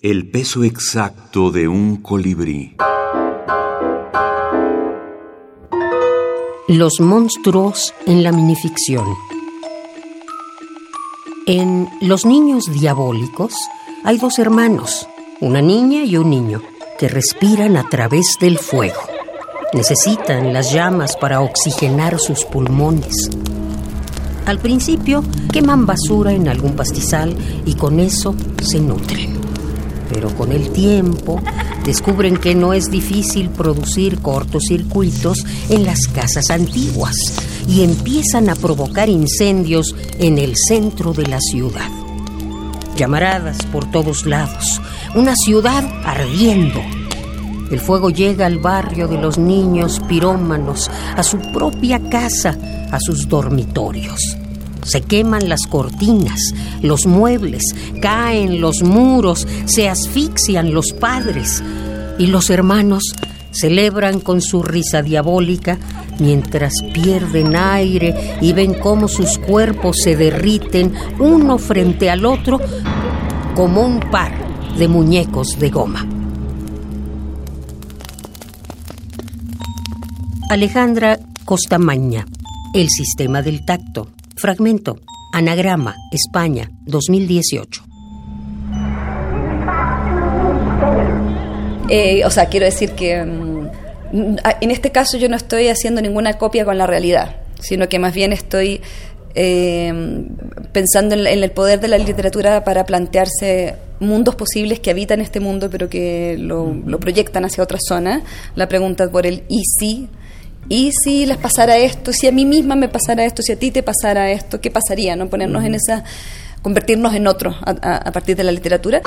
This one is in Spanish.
El peso exacto de un colibrí. Los monstruos en la minificción. En Los Niños Diabólicos hay dos hermanos, una niña y un niño, que respiran a través del fuego. Necesitan las llamas para oxigenar sus pulmones. Al principio queman basura en algún pastizal y con eso se nutren. Pero con el tiempo descubren que no es difícil producir cortocircuitos en las casas antiguas y empiezan a provocar incendios en el centro de la ciudad. Llamaradas por todos lados, una ciudad ardiendo. El fuego llega al barrio de los niños pirómanos, a su propia casa, a sus dormitorios. Se queman las cortinas, los muebles, caen los muros, se asfixian los padres y los hermanos celebran con su risa diabólica mientras pierden aire y ven cómo sus cuerpos se derriten uno frente al otro como un par de muñecos de goma. Alejandra Costamaña, El sistema del tacto. Fragmento. Anagrama, España, 2018. Eh, o sea, quiero decir que mm, en este caso yo no estoy haciendo ninguna copia con la realidad, sino que más bien estoy eh, pensando en, el poder de la literatura para plantearse mundos posibles que habitan este mundo pero que lo, lo proyectan hacia otra zona. La pregunta por el y si y si les pasara esto, si a mí misma me pasara esto, si a ti te pasara esto, ¿qué pasaría? ¿No? Ponernos en esa, convertirnos en otro a, a partir de la literatura.